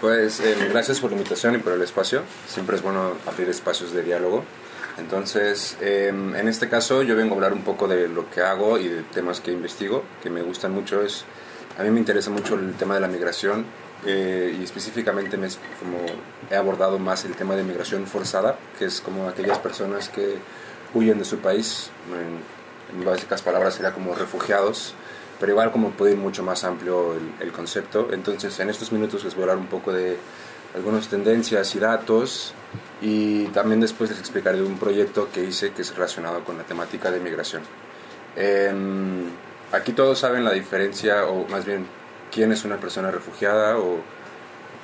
Pues eh, gracias por la invitación y por el espacio. Siempre es bueno abrir espacios de diálogo. Entonces, em, en este caso yo vengo a hablar un poco de lo que hago y de temas que investigo, que me gustan mucho. Es, a mí me interesa mucho el tema de la migración eh, y específicamente me, como he abordado más el tema de migración forzada, que es como aquellas personas que huyen de su país, en, en básicas palabras sería como refugiados, pero igual como puede ir mucho más amplio el, el concepto. Entonces, en estos minutos les voy a hablar un poco de algunas tendencias y datos y también después les explicaré un proyecto que hice que es relacionado con la temática de migración. Em, aquí todos saben la diferencia, o más bien, quién es una persona refugiada, o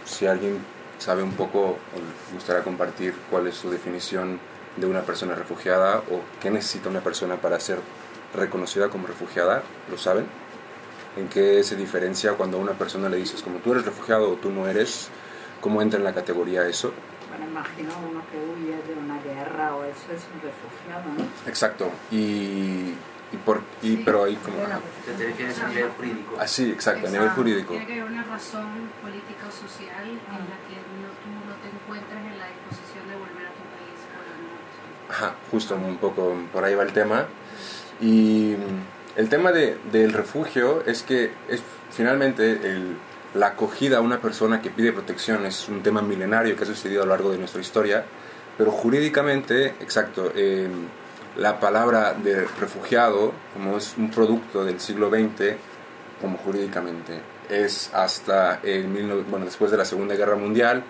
si alguien sabe un poco, o gustaría compartir cuál es su definición de una persona refugiada, o qué necesita una persona para ser reconocida como refugiada, ¿lo saben? ¿En qué se diferencia cuando a una persona le dices como tú eres refugiado o tú no eres? ¿Cómo entra en la categoría eso? Bueno, imagino uno que huye de una guerra o eso es un refugiado, ¿no? Exacto. Y, y por, y, pero ahí como... ¿Te refieres a nivel jurídico? Ah, sí, exacto, a nivel jurídico. Tiene que haber una razón política o social en la que no, tú no te encuentres en la disposición de volver a tu país. Ajá, justo un poco por ahí va el tema. Y el tema de, del refugio es que es finalmente la acogida a una persona que pide protección es un tema milenario que ha sucedido a lo largo de nuestra historia, pero jurídicamente, exacto, eh, la palabra de refugiado, como es un producto del siglo XX, como jurídicamente, es hasta el, 19 bueno, después de la Segunda Guerra Mundial,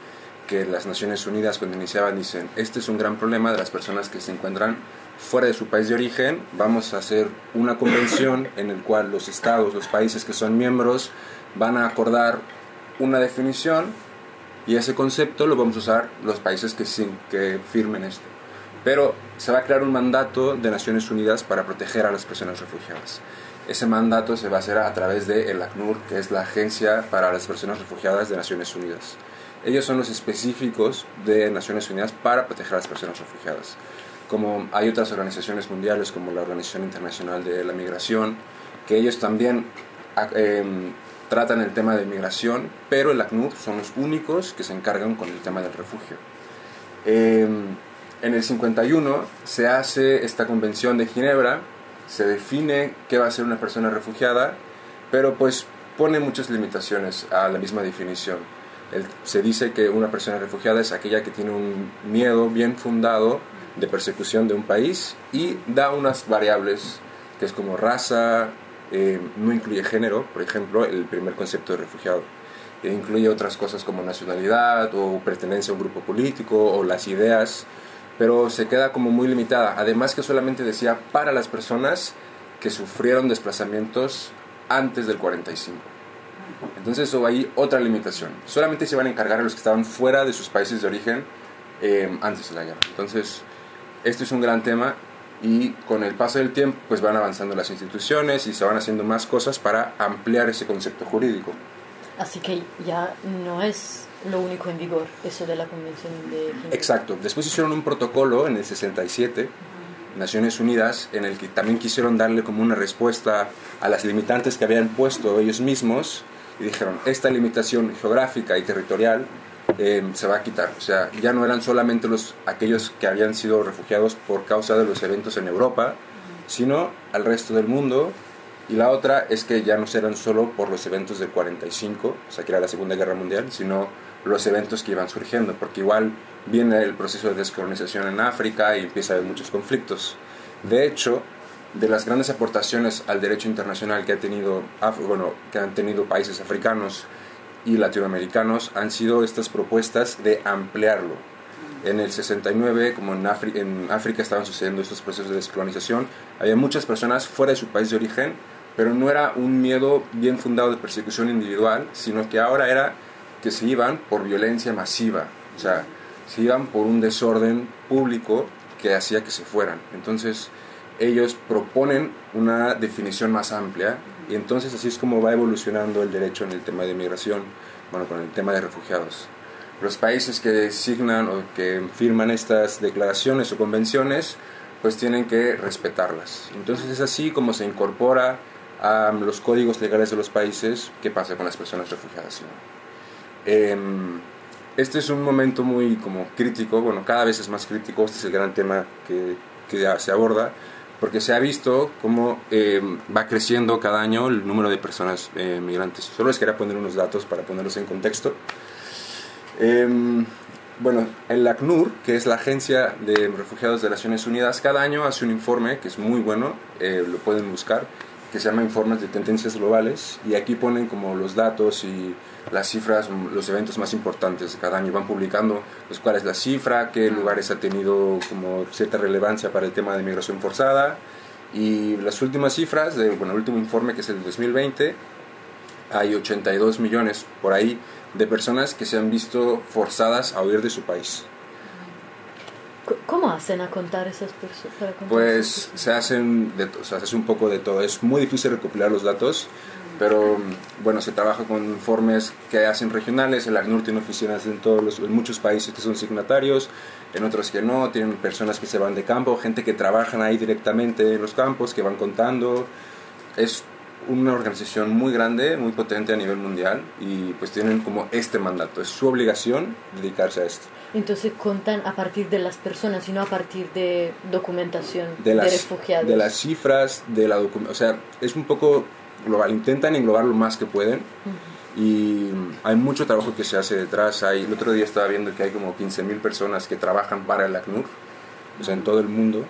que las Naciones Unidas cuando iniciaban dicen, este es un gran problema de las personas que se encuentran fuera de su país de origen, vamos a hacer una convención en el cual los estados, los países que son miembros, van a acordar una definición y ese concepto lo vamos a usar los países que, sí, que firmen esto. Pero se va a crear un mandato de Naciones Unidas para proteger a las personas refugiadas. Ese mandato se va a hacer a través de el ACNUR, que es la Agencia para las Personas Refugiadas de Naciones Unidas. Ellos son los específicos de Naciones Unidas para proteger a las personas refugiadas. Como hay otras organizaciones mundiales como la Organización Internacional de la Migración, que ellos también eh, tratan el tema de migración, pero el ACNUR son los únicos que se encargan con el tema del refugio. Eh, en el 51 se hace esta convención de Ginebra, se define qué va a ser una persona refugiada, pero pues pone muchas limitaciones a la misma definición. El, se dice que una persona refugiada es aquella que tiene un miedo bien fundado de persecución de un país y da unas variables que es como raza, eh, no incluye género, por ejemplo, el primer concepto de refugiado. E incluye otras cosas como nacionalidad o pertenencia a un grupo político o las ideas, pero se queda como muy limitada. Además que solamente decía para las personas que sufrieron desplazamientos antes del 45. Entonces eso hay otra limitación. Solamente se van a encargar a los que estaban fuera de sus países de origen eh, antes de la guerra. Entonces, esto es un gran tema y con el paso del tiempo pues van avanzando las instituciones y se van haciendo más cosas para ampliar ese concepto jurídico. Así que ya no es lo único en vigor, eso de la Convención de Ginebra. Exacto. Después hicieron un protocolo en el 67, Naciones Unidas, en el que también quisieron darle como una respuesta a las limitantes que habían puesto ellos mismos y dijeron, esta limitación geográfica y territorial eh, se va a quitar. O sea, ya no eran solamente los, aquellos que habían sido refugiados por causa de los eventos en Europa, sino al resto del mundo. Y la otra es que ya no serán solo por los eventos del 45, o sea, que era la Segunda Guerra Mundial, sino los eventos que iban surgiendo, porque igual viene el proceso de descolonización en África y empieza a haber muchos conflictos. De hecho, de las grandes aportaciones al derecho internacional que, ha tenido, bueno, que han tenido países africanos y latinoamericanos han sido estas propuestas de ampliarlo. En el 69, como en, Afri en África estaban sucediendo estos procesos de descolonización, había muchas personas fuera de su país de origen, pero no era un miedo bien fundado de persecución individual, sino que ahora era que se iban por violencia masiva, o sea, se iban por un desorden público que hacía que se fueran. Entonces, ellos proponen una definición más amplia y entonces así es como va evolucionando el derecho en el tema de migración, bueno, con el tema de refugiados. Los países que signan o que firman estas declaraciones o convenciones, pues tienen que respetarlas. Entonces es así como se incorpora a los códigos legales de los países qué pasa con las personas refugiadas. Em, este es un momento muy como crítico, bueno, cada vez es más crítico, este es el gran tema que, que se aborda, porque se ha visto cómo em, va creciendo cada año el número de personas eh, migrantes. Solo les quería poner unos datos para ponerlos en contexto. Em, bueno, el ACNUR, que es la Agencia de Refugiados de Naciones Unidas, cada año hace un informe que es muy bueno, eh, lo pueden buscar, que se llama Informes de Tendencias Globales, y aquí ponen como los datos y las cifras, los eventos más importantes de cada año. Van publicando pues, cuál es la cifra, qué lugares ha tenido como cierta relevancia para el tema de migración forzada, y las últimas cifras, de, bueno, el último informe que es el 2020, hay 82 millones por ahí de personas que se han visto forzadas a huir de su país. ¿Cómo hacen a contar esas personas? Pues esas personas? se hacen de to- o sea, se hace un poco de todo. Es muy difícil recopilar los datos, pero bueno, se trabaja con informes que hacen regionales. El ACNUR tiene oficinas en, todos los, en muchos países que son signatarios, en otros que no. Tienen personas que se van de campo, gente que trabajan ahí directamente en los campos, que van contando. Es una organización muy grande, muy potente a nivel mundial y pues tienen como este mandato. Es su obligación dedicarse a esto. Entonces contan a partir de las personas y no a partir de documentación de, de las, refugiados. de las cifras, de la documentación. O sea, es un poco global. Intentan englobar lo más que pueden. Y hay mucho trabajo que se hace detrás. Hay, el otro día estaba viendo que hay como 15.000 personas que trabajan para el ACNUR, o sea, en todo el mundo.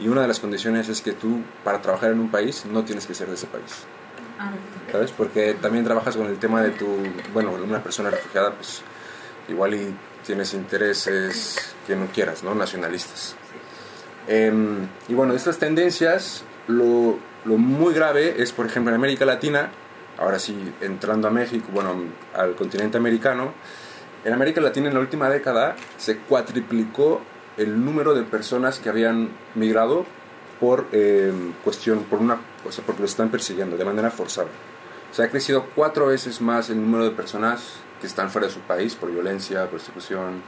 Y una de las condiciones es que tú, para trabajar en un país, no tienes que ser de ese país. ¿Sabes? Porque también trabajas con el tema de tu, bueno, una persona refugiada, pues igual y tienes intereses que no quieras, ¿no? Nacionalistas. Em, y bueno, estas tendencias, lo, lo muy grave es, por ejemplo, en América Latina, ahora sí, entrando a México, bueno, al continente americano, en América Latina en la última década se cuatriplicó el número de personas que habían migrado por eh, cuestión, por una, o sea, porque los están persiguiendo de manera forzada. O sea, ha crecido cuatro veces más el número de personas que están fuera de su país por violencia, persecución,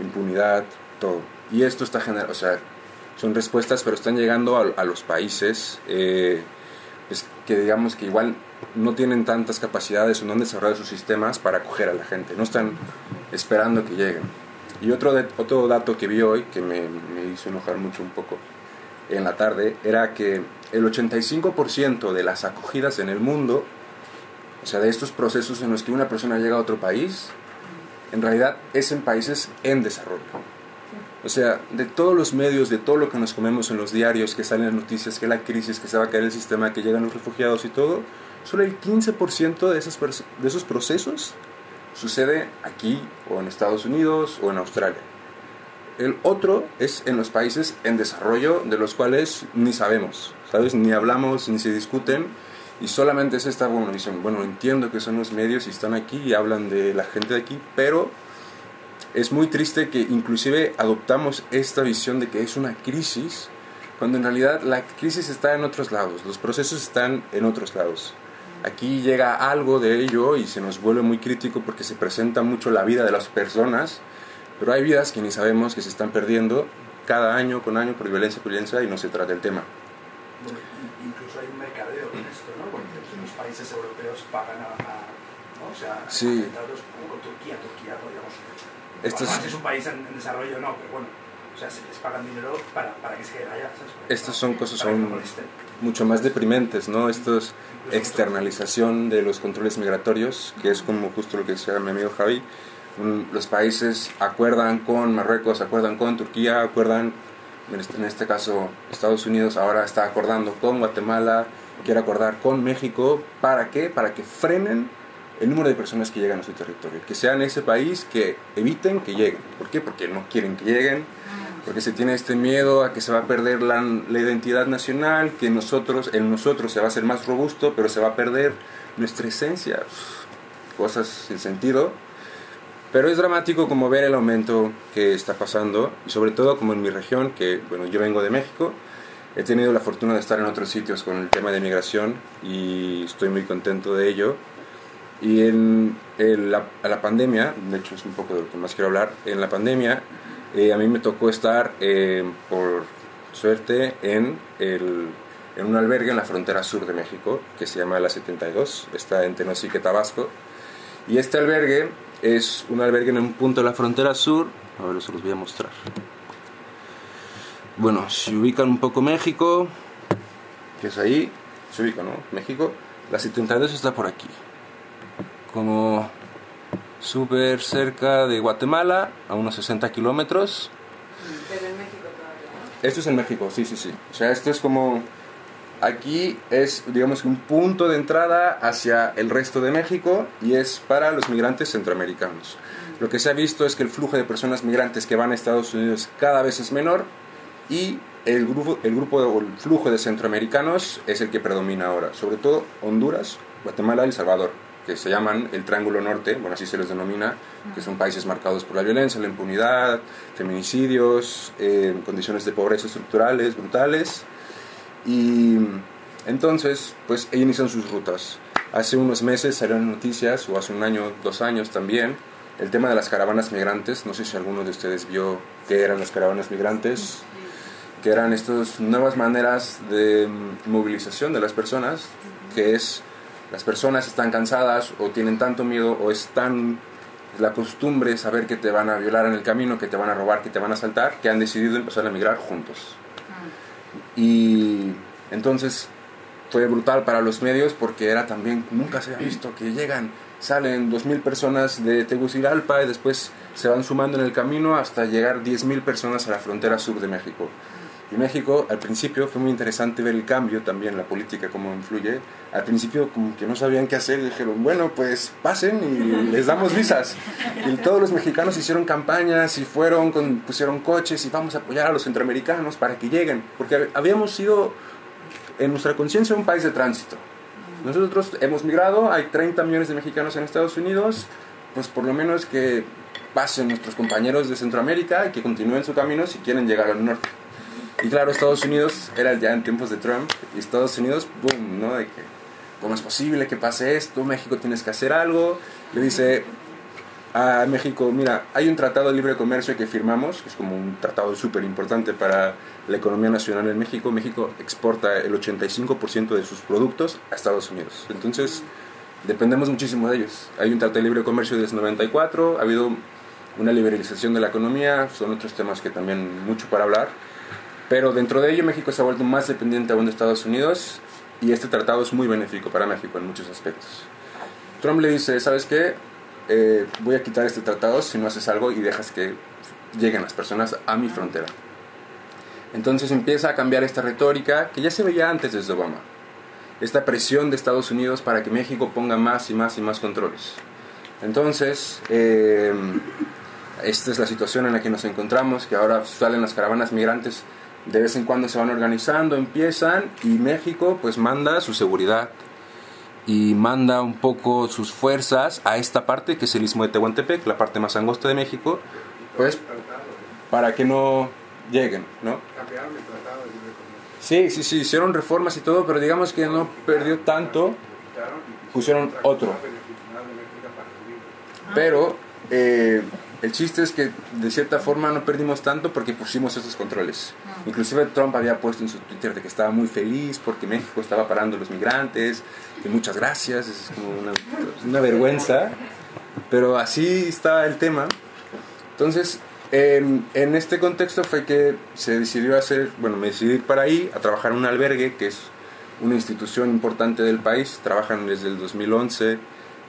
impunidad, todo. Y esto está generando, o sea, son respuestas, pero están llegando a, a los países eh, pues, que digamos que igual no tienen tantas capacidades o no han desarrollado sus sistemas para acoger a la gente, no están esperando que lleguen. Y otro, otro dato que vi hoy que me, me hizo enojar mucho un poco en la tarde era que el 85% de las acogidas en el mundo, o sea, de estos procesos en los que una persona llega a otro país, en realidad es en países en desarrollo. O sea, de todos los medios, de todo lo que nos comemos en los diarios, que salen las noticias, que la crisis, que se va a caer el sistema, que llegan los refugiados y todo, solo el 15% de, pers- de esos procesos sucede aquí o en Estados Unidos o en Australia. El otro es en los países en desarrollo de los cuales ni sabemos, ¿sabes? Ni hablamos, ni se discuten y solamente es esta bueno, visión. Bueno, entiendo que son los medios y están aquí y hablan de la gente de aquí, pero es muy triste que inclusive adoptamos esta visión de que es una crisis cuando en realidad la crisis está en otros lados, los procesos están en otros lados. Aquí llega algo de ello y se nos vuelve muy crítico porque se presenta mucho la vida de las personas, pero hay vidas que ni sabemos que se están perdiendo cada año con año por violencia, por violencia y no se trata el tema. Bueno, in- incluso hay un mercadeo con esto, ¿no? Porque los países europeos pagan a, a- ¿no? o sea, Sí. como Turquía, Turquía, digamos, Esto es- es un país en, en desarrollo, no, pero bueno, o sea, se les pagan dinero para, para que se queden allá, ¿sabes? Para- Estas son cosas mucho más deprimentes, ¿no? Esto es externalización de los controles migratorios, que es como justo lo que decía mi amigo Javi. Los países acuerdan con Marruecos, acuerdan con Turquía, acuerdan, este, en este caso Estados Unidos ahora está acordando con Guatemala, quiere acordar con México, ¿para qué? Para que frenen el número de personas que llegan a su territorio, que sean ese país que eviten que lleguen. ¿Por qué? Porque no quieren que lleguen, porque se tiene este miedo a que se va a perder la, la identidad nacional, que nosotros, en nosotros se va a hacer más robusto, pero se va a perder nuestra esencia. Cosas sin sentido. Pero es dramático como ver el aumento que está pasando, y sobre todo como en mi región, que bueno, yo vengo de México, he tenido la fortuna de estar en otros sitios con el tema de migración y estoy muy contento de ello. Y en, en la, la pandemia, de hecho es un poco de lo que más quiero hablar, en la pandemia eh, a mí me tocó estar, eh, por suerte, en, el, en un albergue en la frontera sur de México, que se llama La 72, está en Tenosique, Tabasco. Y este albergue es un albergue en un punto de la frontera sur. A ver, se los voy a mostrar. Bueno, se ubican un poco México, que es ahí, se ubica, ¿no? México. La 72 está por aquí. Como súper cerca de Guatemala, a unos 60 kilómetros. Pero en México todavía. Esto es en México, sí, sí, sí. O sea, esto es como... Aquí es, digamos, un punto de entrada hacia el resto de México y es para los migrantes centroamericanos. Lo que se ha visto es que el flujo de personas migrantes que van a Estados Unidos cada vez es menor y el grupo, el grupo o el flujo de centroamericanos es el que predomina ahora, sobre todo Honduras, Guatemala y El Salvador, que se llaman el Triángulo Norte, bueno, así se les denomina, que son países marcados por la violencia, la impunidad, feminicidios, eh, condiciones de pobreza estructurales brutales. Y entonces, pues inician sus rutas. Hace unos meses salieron noticias, o hace un año, dos años también, el tema de las caravanas migrantes. No sé si alguno de ustedes vio qué eran las caravanas migrantes que eran estas nuevas maneras de mm, movilización de las personas, que es las personas están cansadas o tienen tanto miedo o están la costumbre saber que te van a violar en el camino, que te van a robar, que te van a asaltar, que han decidido empezar a migrar juntos. Y entonces fue brutal para los medios porque era también, nunca se había visto que llegan, salen 2.000 personas de Tegucigalpa y después se van sumando en el camino hasta llegar 10.000 personas a la frontera sur de México. Y México, al principio, fue muy interesante ver el cambio también, la política, cómo influye. Al principio, como que no sabían qué hacer, dijeron, bueno, pues pasen y les damos visas. Y todos los mexicanos hicieron campañas y fueron, con, pusieron coches y vamos a apoyar a los centroamericanos para que lleguen. Porque habíamos sido, en nuestra conciencia, un país de tránsito. Nosotros hemos migrado, hay 30 millones de mexicanos en Estados Unidos, pues por lo menos que pasen nuestros compañeros de Centroamérica y que continúen su camino si quieren llegar al norte. Y claro, Estados Unidos era ya en tiempos de Trump, y Estados Unidos, boom, ¿no? De que, ¿cómo es posible que pase esto? México tienes que hacer algo. Le dice a México, mira, hay un tratado de libre comercio que firmamos, que es como un tratado súper importante para la economía nacional en México. México exporta el 85% de sus productos a Estados Unidos. Entonces, dependemos muchísimo de ellos. Hay un tratado de libre comercio desde 94, ha habido una liberalización de la economía, son otros temas que también mucho para hablar. Pero dentro de ello México se ha vuelto más dependiente aún de Estados Unidos y este tratado es muy benéfico para México en muchos aspectos. Trump le dice, ¿sabes qué? Eh, voy a quitar este tratado si no haces algo y dejas que lleguen las personas a mi frontera. Entonces empieza a cambiar esta retórica que ya se veía antes desde Obama. Esta presión de Estados Unidos para que México ponga más y más y más controles. Entonces, eh, esta es la situación en la que nos encontramos, que ahora salen las caravanas migrantes de vez en cuando se van organizando, empiezan y México pues manda su seguridad y manda un poco sus fuerzas a esta parte que es el istmo de Tehuantepec, la parte más angosta de México, pues para que no lleguen, ¿no? Sí, sí, sí, hicieron reformas y todo, pero digamos que no perdió tanto, pusieron otro. Pero eh, el chiste es que de cierta forma no perdimos tanto porque pusimos esos controles. Inclusive Trump había puesto en su Twitter de que estaba muy feliz porque México estaba parando a los migrantes y muchas gracias, es como una, una vergüenza, pero así está el tema. Entonces, en, en este contexto fue que se decidió hacer, bueno, me decidí ir para ahí a trabajar en un albergue que es una institución importante del país, trabajan desde el 2011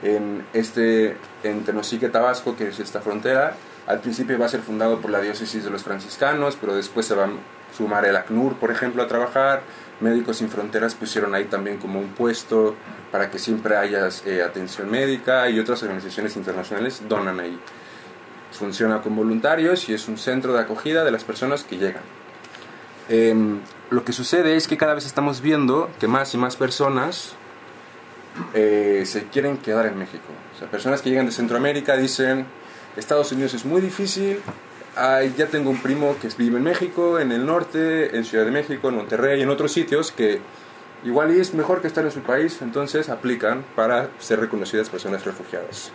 en este en Tenosique, Tabasco, que es esta frontera. Al principio va a ser fundado por la diócesis de los franciscanos, pero después se va a sumar el ACNUR, por ejemplo, a trabajar. Médicos Sin Fronteras pusieron ahí también como un puesto para que siempre haya eh, atención médica y otras organizaciones internacionales donan ahí. Funciona con voluntarios y es un centro de acogida de las personas que llegan. Em, lo que sucede es que cada vez estamos viendo que más y más personas eh, se quieren quedar en México. O sea, personas que llegan de Centroamérica dicen, Estados Unidos es muy difícil, Ay, ya tengo un primo que vive en México, en el norte, en Ciudad de México, en Monterrey, en otros sitios que igual es mejor que estar en su país, entonces aplican para ser reconocidas personas refugiadas.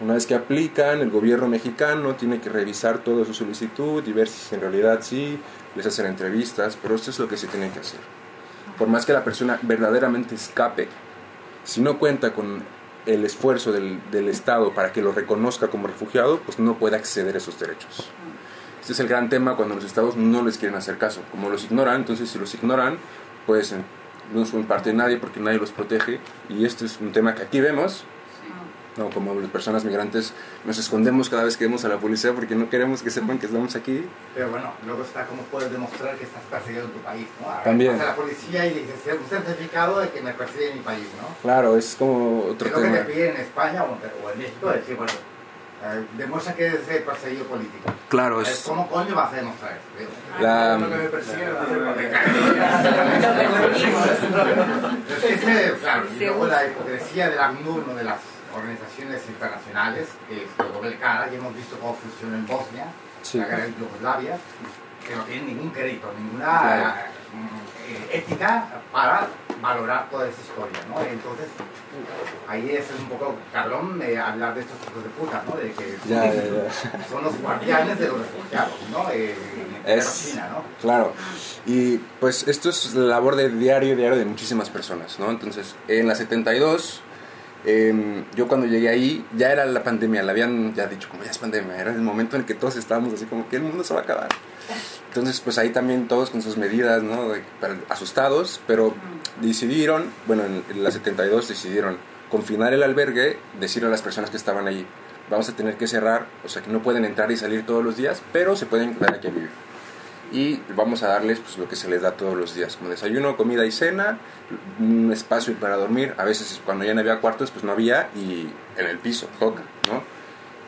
Una vez que aplican, el gobierno mexicano tiene que revisar toda su solicitud y ver si en realidad sí, les hacen entrevistas, pero esto es lo que se tiene que hacer. Por más que la persona verdaderamente escape si no cuenta con el esfuerzo del, del Estado para que lo reconozca como refugiado, pues no puede acceder a esos derechos. Este es el gran tema cuando los estados no les quieren hacer caso. Como los ignoran, entonces si los ignoran, pues eh, no son parte de nadie porque nadie los protege. Y este es un tema que aquí vemos. No, como las personas migrantes nos escondemos cada vez que vemos a la policía porque no queremos que sepan que estamos aquí. Pero bueno, luego está cómo puedes demostrar que estás perseguido en tu país, ¿no? A También. vas a la policía y dices, un certificado de que me persigue en mi país, ¿no? Claro, es como otro Es lo que tema. te piden en España o en, o México, decir, bueno, eh, demuestra que eres eh, perseguido político. Claro, es ¿Cómo coño vas a demostrar eso? Digo, la... Lo que me persigue es Es claro, y luego la hipocresía del ACNUR, ¿no? de las organizaciones internacionales, que es doble cara, y hemos visto cómo funciona en Bosnia, Sí. la guerra en Yugoslavia, que no tienen ningún crédito, ninguna Claro. eh, ética para valorar toda esa historia, ¿no? Entonces, ahí es un poco cabrón eh, hablar de estos hijos de puta, ¿no? De que Ya, ya, ya. son los guardianes de los refugiados, ¿no? Eh, Es- China, ¿no? Claro. Y pues esto es la labor de diario, diario de muchísimas personas, ¿no? Entonces, en la 72, em, yo cuando llegué ahí, ya era la pandemia, la habían ya dicho como ya es pandemia, era el momento en el que todos estábamos así como que el mundo se va a acabar. Entonces, pues ahí también todos con sus medidas, ¿no? Asustados, pero decidieron, bueno, en, la 72 decidieron confinar el albergue, decirle a las personas que estaban ahí, vamos a tener que cerrar, o sea que no pueden entrar y salir todos los días, pero se pueden quedar aquí a vivir. Y vamos a darles pues, lo que se les da todos los días, como desayuno, comida y cena, un espacio para dormir. A veces cuando ya no había cuartos, pues no había, y en el piso, toca, ¿no?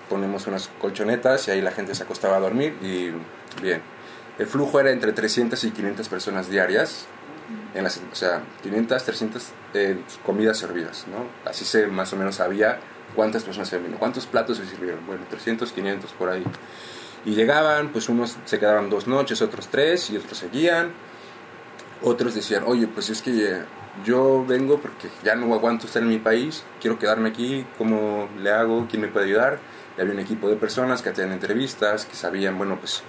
Ponemos unas colchonetas y ahí la gente se acostaba a dormir y bien. El flujo era entre 300 y 500 personas diarias, en las, o sea, 500, 300 eh, comidas servidas, ¿no? Así se más o menos sabía cuántas personas se vino, cuántos platos se sirvieron, bueno, 300, 500 por ahí. Y llegaban, pues unos se quedaban dos noches, otros tres, y otros seguían. Otros decían, oye, pues es que yo vengo porque ya no aguanto estar en mi país, quiero quedarme aquí, ¿cómo le hago? ¿Quién me puede ayudar? Y había un equipo de personas que hacían entrevistas, que sabían, bueno, pues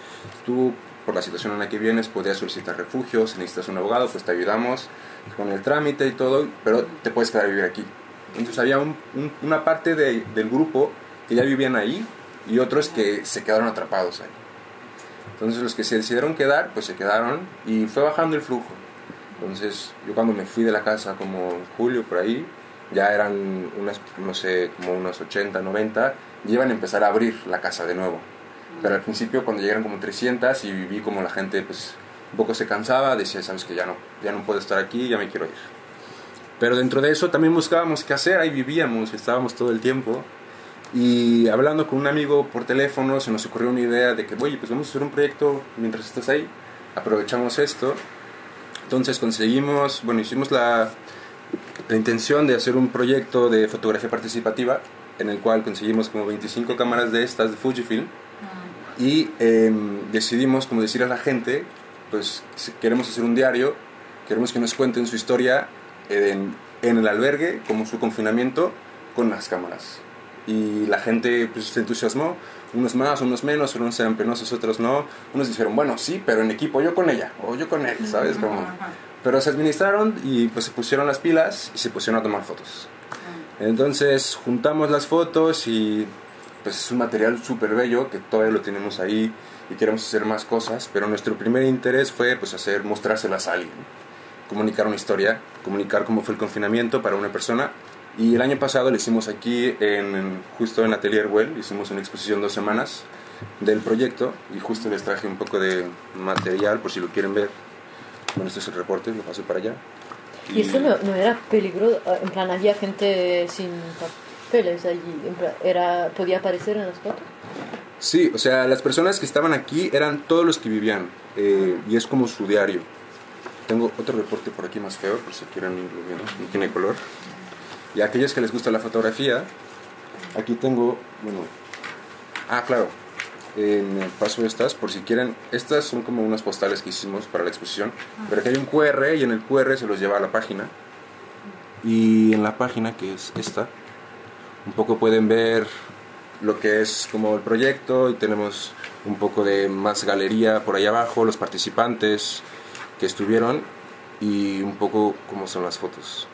tú por la situación en la que vienes podrías solicitar refugio, si necesitas un abogado, pues te ayudamos con el trámite y todo, pero te puedes quedar a vivir aquí. Entonces había un- un- una parte de- del grupo que ya vivían ahí y otros que se quedaron atrapados ahí. Entonces los que se decidieron quedar, pues se quedaron y fue bajando el flujo. Entonces yo cuando me fui de la casa como en julio por ahí, ya eran unas, no sé, como unos 80, 90, y iban a empezar a abrir la casa de nuevo. Pero al principio cuando llegaron como 300 y vi como la gente pues un poco se cansaba, decía, sabes que ya no, ya no puedo estar aquí, ya me quiero ir. Pero dentro de eso también buscábamos qué hacer, ahí vivíamos, estábamos todo el tiempo. Y hablando con un amigo por teléfono se nos ocurrió una idea de que, oye, pues vamos a hacer un proyecto mientras estás ahí, aprovechamos esto. Entonces conseguimos, bueno, hicimos la, la intención de hacer un proyecto de fotografía participativa en el cual conseguimos como 25 cámaras de estas de Fujifilm y em, decidimos como decir a la gente, pues queremos hacer un diario, queremos que nos cuenten su historia en, en el albergue, como su confinamiento, con las cámaras. Y la gente pues, se entusiasmó, unos más, unos menos, unos eran penosos, otros no. Unos dijeron, bueno, sí, pero en equipo, yo con ella, o yo con él, ¿sabes? Como, pero se administraron y pues se pusieron las pilas y se pusieron a tomar fotos. Entonces juntamos las fotos y pues es un material súper bello que todavía lo tenemos ahí y queremos hacer más cosas, pero nuestro primer interés fue pues hacer, mostrárselas a alguien, comunicar una historia, comunicar cómo fue el confinamiento para una persona. Y el año pasado lo hicimos aquí, en, justo en Atelier Well, hicimos una exposición dos semanas del proyecto y justo les traje un poco de material por si lo quieren ver. Bueno, este es el reporte, lo paso para allá. Y eso no, no era peligro, en plan había gente sin papeles allí, plan, era, podía aparecer en las fotos. Sí, o sea, las personas que estaban aquí eran todos los que vivían eh, y es como su diario. Tengo otro reporte por aquí más feo, por si quieren irlo viendo, no tiene color. Y a aquellos que les gusta la fotografía, aquí tengo, bueno, ah, claro, en el paso estas, por si quieren, estas son como unas postales que hicimos para la exposición, pero aquí hay un QR y en el QR se los lleva a la página. Y en la página, que es esta, un poco pueden ver lo que es como el proyecto y tenemos un poco de más galería por ahí abajo, los participantes que estuvieron y un poco cómo son las fotos.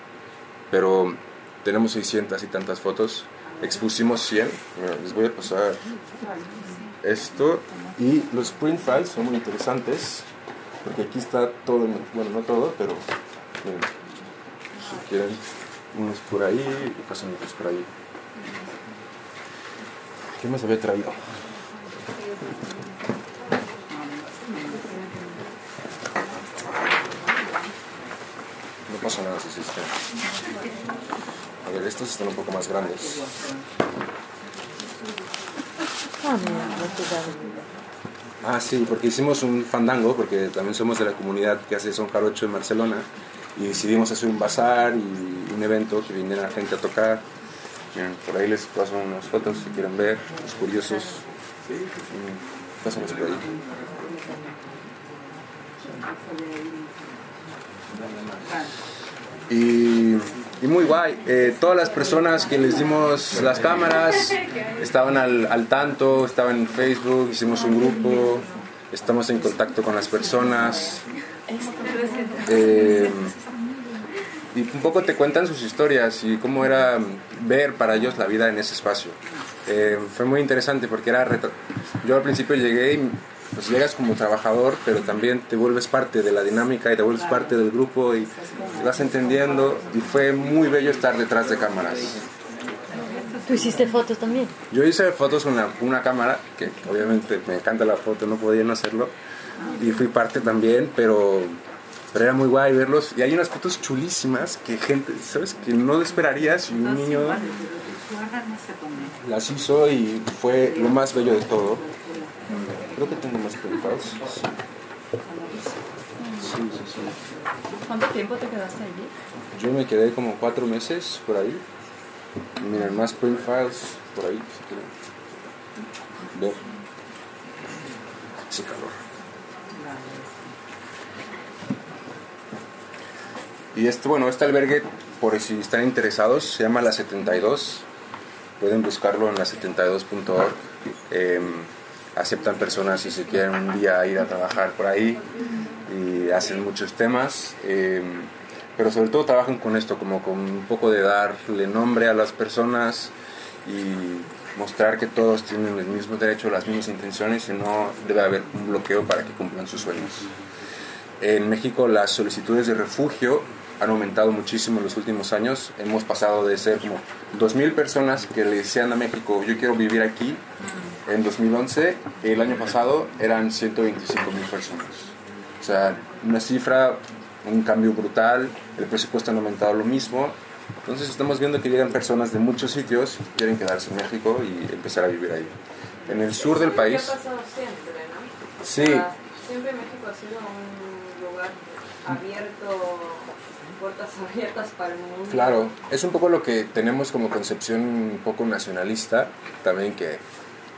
Pero tenemos 600 y tantas fotos, expusimos 100, Mira, les voy a pasar esto y los print files son muy interesantes porque aquí está todo, bueno no todo, pero si quieren unos por ahí y pasan otros por ahí. ¿Qué más había traído? No pasa nada si se están. Estos están un poco más grandes. Ah, Ah, sí, porque hicimos un fandango, porque también somos de la comunidad que hace Son Jarocho en Barcelona, y decidimos hacer un bazar y un evento que viniera gente a tocar. Miren, por ahí les paso unas fotos si quieren ver, los curiosos. Mm, Pásanos por ahí. Y, y muy guay. Eh, todas las personas que les dimos las cámaras estaban al, al tanto, estaban en Facebook, hicimos un grupo, estamos en contacto con las personas. Eh, y un poco te cuentan sus historias y cómo era ver para ellos la vida en ese espacio. Eh, fue muy interesante porque era yo al principio llegué y pues llegas como trabajador, pero también te vuelves parte de la dinámica y te vuelves parte del grupo y te vas entendiendo y fue muy bello estar detrás de cámaras. ¿Tú hiciste fotos también? Yo hice fotos con una, una cámara, que obviamente me encanta la foto, no podía no hacerlo, y fui parte también, pero, pero era muy guay verlos. Y hay unas fotos chulísimas que gente, ¿sabes? Que no esperarías y un niño las hizo y fue lo más bello de todo. Creo que tengo más preguntas. Sí, sí, sí. ¿Cuánto tiempo te quedaste allí? Yo me quedé como cuatro meses por ahí. Miren, más print files por ahí, si quieren ver. Hace calor. Y este, bueno, este albergue, por si están interesados, se llama La 72. Pueden buscarlo en la72.org. Eh, aceptan personas si se quieren un día ir a trabajar por ahí y hacen muchos temas. eh, pero sobre todo trabajan con esto, como con un poco de darle nombre a las personas y mostrar que todos tienen el mismo derecho, las mismas intenciones y no debe haber un bloqueo para que cumplan sus sueños. En México las solicitudes de refugio han aumentado muchísimo en los últimos años. Hemos pasado de ser como 2.000 personas que le decían a México, yo quiero vivir aquí, en 2011. El año pasado eran 125.000 personas. O sea, una cifra, un cambio brutal. El presupuesto ha aumentado lo mismo. Entonces estamos viendo que llegan personas de muchos sitios, quieren quedarse en México y empezar a vivir ahí. En el sur del país... ¿Qué ha pasado siempre, no? Sí, siempre México ha sido un lugar abierto, puertas abiertas para el mundo. Claro, es un poco lo que tenemos como concepción un poco nacionalista, también que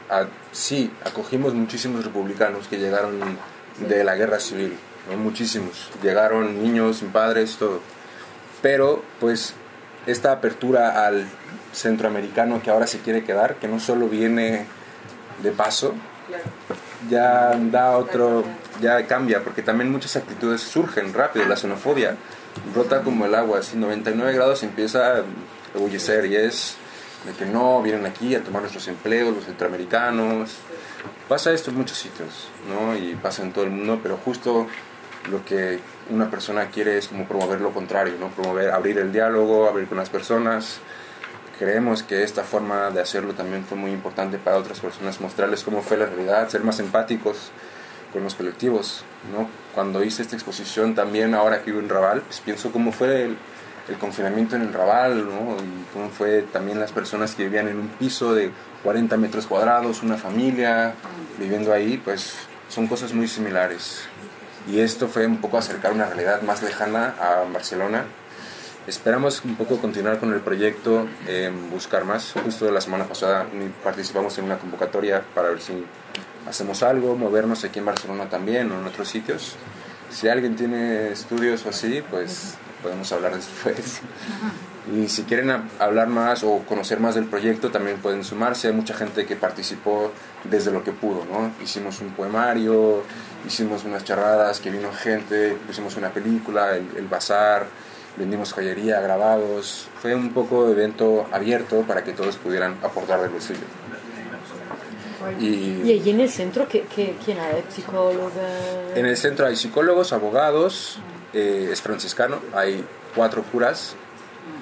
ah, sí, acogimos muchísimos republicanos que llegaron de la guerra civil, ¿no? muchísimos, llegaron niños sin padres, todo, pero pues esta apertura al centroamericano que ahora se quiere quedar, que no solo viene de paso, Claro. ya da otro, ya cambia, porque también muchas actitudes surgen rápido, la xenofobia brota como el agua, así 99 grados empieza a ebullicer y es de que no vienen aquí a tomar nuestros empleos, los centroamericanos. Pasa esto en muchos sitios, ¿no? Y pasa en todo el mundo, pero justo lo que una persona quiere es como promover lo contrario, ¿no? Promover, abrir el diálogo, abrir con las personas. Creemos que esta forma de hacerlo también fue muy importante para otras personas, mostrarles cómo fue la realidad, ser más empáticos con los colectivos, ¿no? Cuando hice esta exposición también, ahora que vivo en Raval, pues pienso cómo fue el, el confinamiento en el Raval, ¿no? Y cómo fue también las personas que vivían en un piso de 40 metros cuadrados, una familia viviendo ahí, pues son cosas muy similares. Y esto fue un poco acercar una realidad más lejana a Barcelona. Esperamos un poco continuar con el proyecto, eh, buscar más. Justo la semana pasada participamos en una convocatoria para ver si hacemos algo, movernos aquí en Barcelona también o en otros sitios. Si alguien tiene estudios o así, pues podemos hablar después. Y si quieren hablar más o conocer más del proyecto, también pueden sumarse. Hay mucha gente que participó desde lo que pudo, ¿no? Hicimos un poemario, hicimos unas charradas, que vino gente, pusimos una película, el, el bazar, vendimos joyería, grabados. Fue un poco evento abierto para que todos pudieran aportar de lo suyo. Y Y allí en el centro, ¿qué, qué, quién hay? ¿Psicóloga? en el centro hay psicólogos, abogados, eh, es franciscano, hay cuatro curas.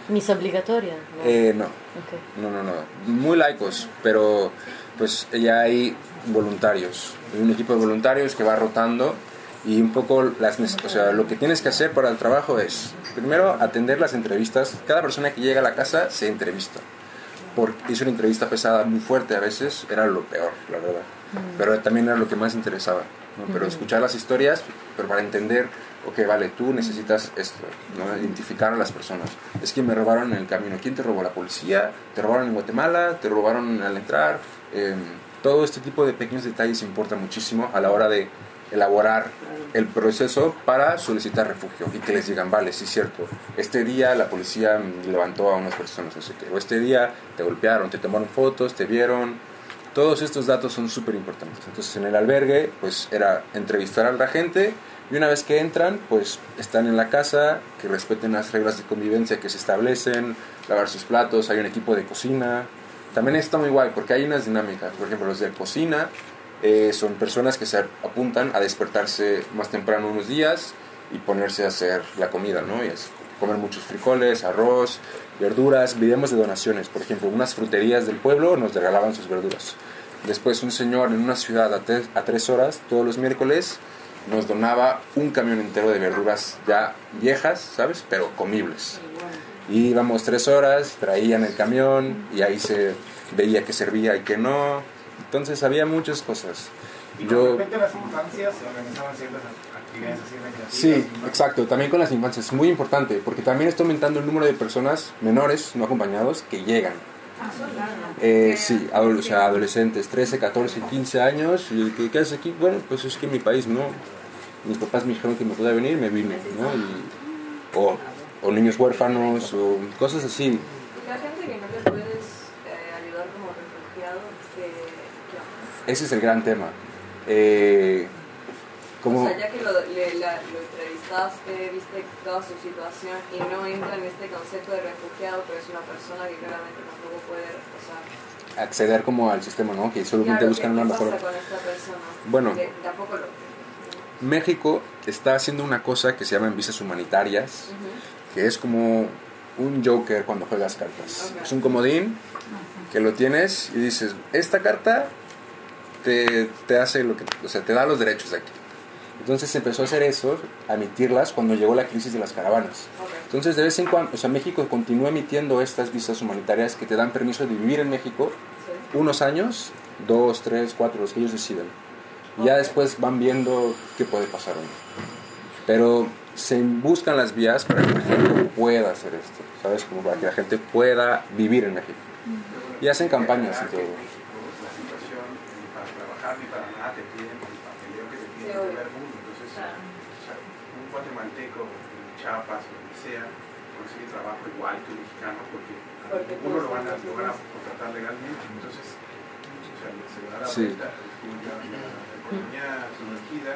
¿Misa obligatoria? No. Eh, no, Ok. no, no, no, muy laicos, pero pues ya hay voluntarios, hay un equipo de voluntarios que va rotando y un poco las, o sea, lo que tienes que hacer para el trabajo es primero atender las entrevistas. Cada persona que llega a la casa se entrevista. Porque es una entrevista pesada, muy fuerte a veces, era lo peor, la verdad. Pero también era lo que más interesaba. ¿no? Pero escuchar las historias, pero para entender, ok, vale, tú necesitas esto, ¿no? identificar a las personas. Es que me robaron en el camino. ¿Quién te robó? ¿La policía? ¿Te robaron en Guatemala? ¿Te robaron al entrar? Eh, todo este tipo de pequeños detalles importa muchísimo a la hora de elaborar el proceso para solicitar refugio y que les digan, vale, sí es cierto, este día la policía levantó a unas personas, no sé qué, o este día te golpearon, te tomaron fotos, te vieron, todos estos datos son súper importantes. Entonces en el albergue pues era entrevistar a la gente y una vez que entran pues están en la casa, que respeten las reglas de convivencia que se establecen, lavar sus platos, hay un equipo de cocina. También está muy guay porque hay unas dinámicas, por ejemplo los de cocina eh, son personas que se apuntan a despertarse más temprano unos días y ponerse a hacer la comida, ¿no? Y es comer muchos frijoles, arroz, verduras, videos de donaciones. Por ejemplo, unas fruterías del pueblo nos regalaban sus verduras. Después un señor en una ciudad a tres, horas, todos los miércoles, nos donaba un camión entero de verduras ya viejas, ¿sabes? Pero comibles. Y íbamos tres horas, traían el camión y ahí se veía que servía y que no. Entonces había muchas cosas. Y Yo, de repente las infancias se organizaban ciertas actividades así. Sí, ¿no? exacto, también con las infancias, es muy importante, porque también está aumentando el número de personas menores, no acompañados, que llegan. Eh, sí, o sea, adolescentes, 13, 14, 15 años, y ¿qué, qué haces aquí? Bueno, pues es que en mi país no. Mis papás me dijeron que me podía venir, me vine, ¿no? Y- o, o niños huérfanos, o cosas así. Y la gente que no te puedes eh, ayudar como refugiado, que, que- Ese es el gran tema. Eh, o como, sea, ya que lo, le- la- lo entrevistaste, viste toda su situación y no entra en este concepto de refugiado, pero es una persona que claramente tampoco puede, o sea, acceder como al sistema, ¿no? Que solamente claro, buscan ¿qué una pasa mejor... con esta persona? Bueno. Que tampoco lo... México está haciendo una cosa que se llaman visas humanitarias, Ujú. que es como un joker cuando juegas cartas. Ok. Es un comodín que lo tienes y dices, esta carta te, te hace lo que, o sea, te da los derechos de aquí. Entonces se empezó a hacer eso, a emitirlas cuando llegó la crisis de las caravanas. Ok. Entonces de vez en cuando, o sea, México continúa emitiendo estas visas humanitarias que te dan permiso de vivir en México Sí. unos años, dos, tres, cuatro, los que ellos decidan. Y ya después van viendo qué puede pasar o no. Pero se buscan las vías para que la gente pueda hacer esto, ¿sabes? Como para que la gente pueda vivir en México. Y hacen campañas y todo. La situación ni para trabajar ni para nada te piden el papeleo que te piden Sí, el obvio. Primer mundo. Entonces, o sea, un guatemalteco en Chiapas, donde sea, consigue trabajo igual que un mexicano porque, Porque uno lo van, a, lo van a contratar legalmente. Entonces, o sea, se le da la Sí. vuelta. La, la economía sumergida,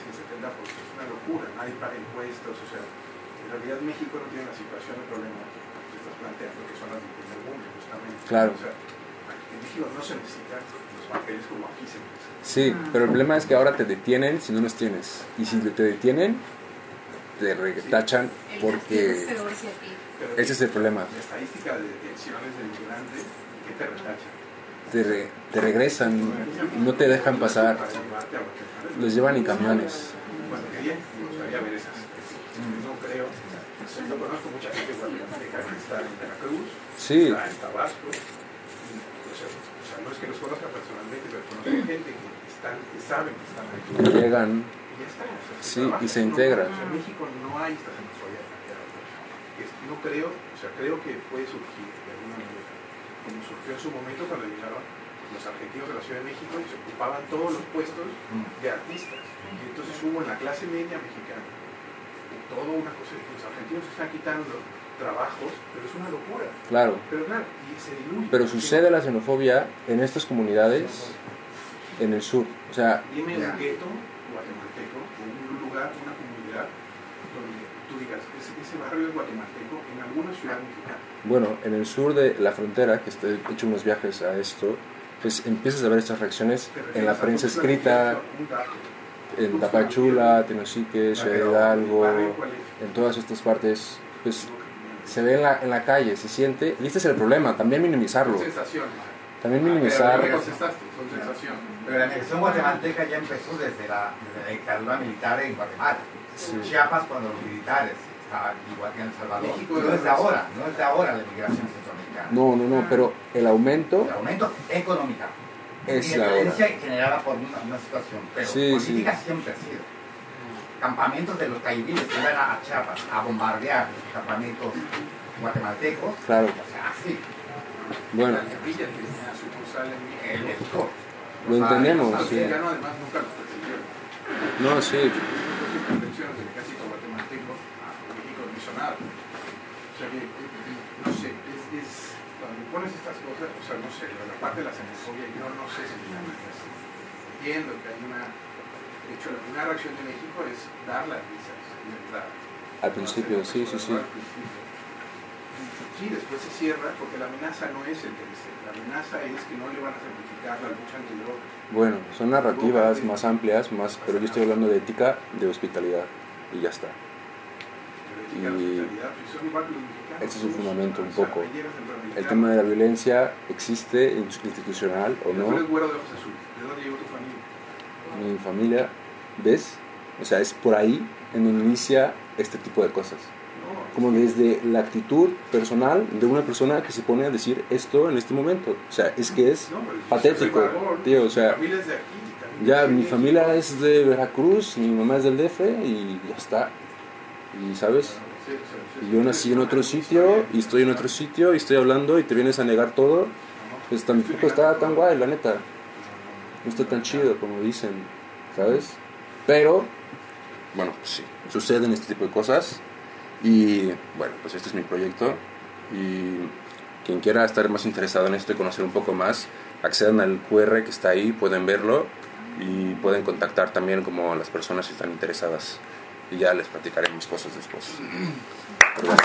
sin 70%, es una locura. Nadie paga impuestos. O sea, en realidad México no tiene la situación de problema que estás planteando, que son las del primer mundo, justamente. Claro. O sea, en México no se necesitan los papeles como aquí se necesitan. Sí, pero el problema es que ahora te detienen si no los tienes. Y si te detienen, te retachan El porque que ese es el problema. La estadística de detenciones de migrantes, ¿qué te retachan? Te, re- te regresan, no te dejan pasar, los llevan en camiones. Bueno, qué bien, me gustaría ver esas. No creo. Yo conozco mucha gente guatemalteca que está en Veracruz, Sí, está en Tabasco. y, o, sea, o sea, no es que los conozca personalmente, pero conozco gente que, están, que saben que están aquí. llegan, Y ya está. o sea, Sí, trabajan, y se no- integran. o sea, en México no hay esta xenofobia No creo, o sea, creo que puede surgir de alguna manera. Como surgió en su momento cuando llegaron los argentinos de la Ciudad de México y se ocupaban todos los puestos de artistas. Y entonces hubo en la clase media mexicana toda una cosa. Los argentinos están quitando trabajos, pero es una locura. claro. Pero claro, y se diluye. Pero sucede la xenofobia en estas comunidades en el sur. O sea, Dime un gueto guatemalteco un lugar, una comunidad donde tú digas, ese, ese barrio es guatemalteco en alguna ciudad mexicana. Bueno, en el sur de la frontera, que he hecho unos viajes a esto, pues empiezas a ver estas reacciones en la prensa escrita, en Tapachula, Tenosique, Ciudad Pero, Hidalgo, en todas estas partes, pues se ve en la, en la calle, se siente, y este es el problema, también minimizarlo, Son sensaciones. también Pero minimizar, sensaciones. Pero la migración guatemalteca ya empezó desde la, desde la dictadura militar en Guatemala. En Chiapas cuando los militares estaban igual que en El Salvador. México no es de ahora, no es de ahora la migración centroamericana. no, no, no, pero el aumento El aumento económica. Es y la violencia generada por una, una situación. Pero Sí, política siempre ha sido. Campamentos de los caibiles que iban a Chiapas a bombardear los campamentos guatemaltecos. Claro. O sea, así. bueno, La guerrilla que tenía sucursal en En México. México. Lo entendemos, Los sí. además nunca los persiguieron. no, sí, Entonces, protecciones del ejército guatemalteco a México no hizo nada. O sea que, eh, no sé, es, es, cuando pones estas cosas, o sea, no sé, la parte de la xenofobia, yo no sé si me entiendo que hay una. De hecho, la primera reacción de México es dar las visas de entrada. al principio, sí, sí, sí. Sí, después se cierra porque la amenaza no es el TLC, la amenaza es que no le van a certificar la lucha antidroga. Bueno, son narrativas más amplias, más, pero yo estoy hablando de ética, de hospitalidad, y ya está. Y ese es un fundamento un poco. El tema de la violencia existe institucional o no. ¿De dónde llegó tu familia? Mi familia, ¿ves? O sea, es por ahí en donde inicia este tipo de cosas. Como desde la actitud personal de una persona que se pone a decir esto en este momento. O sea, es que es patético, tío. O sea, ya mi familia es de Veracruz, mi mamá es del DF y ya está. Y sabes, y yo nací en otro sitio y estoy en otro sitio y estoy hablando y te vienes a negar todo, pues tampoco está tan guay, la neta. No está tan chido como dicen, ¿sabes? Pero, bueno, pues sí, suceden este tipo de cosas y bueno, pues este es mi proyecto y quien quiera estar más interesado en esto y conocer un poco más, accedan al QR que está ahí, pueden verlo y pueden contactar también como las personas que están interesadas y ya les platicaré mis cosas después. Bueno.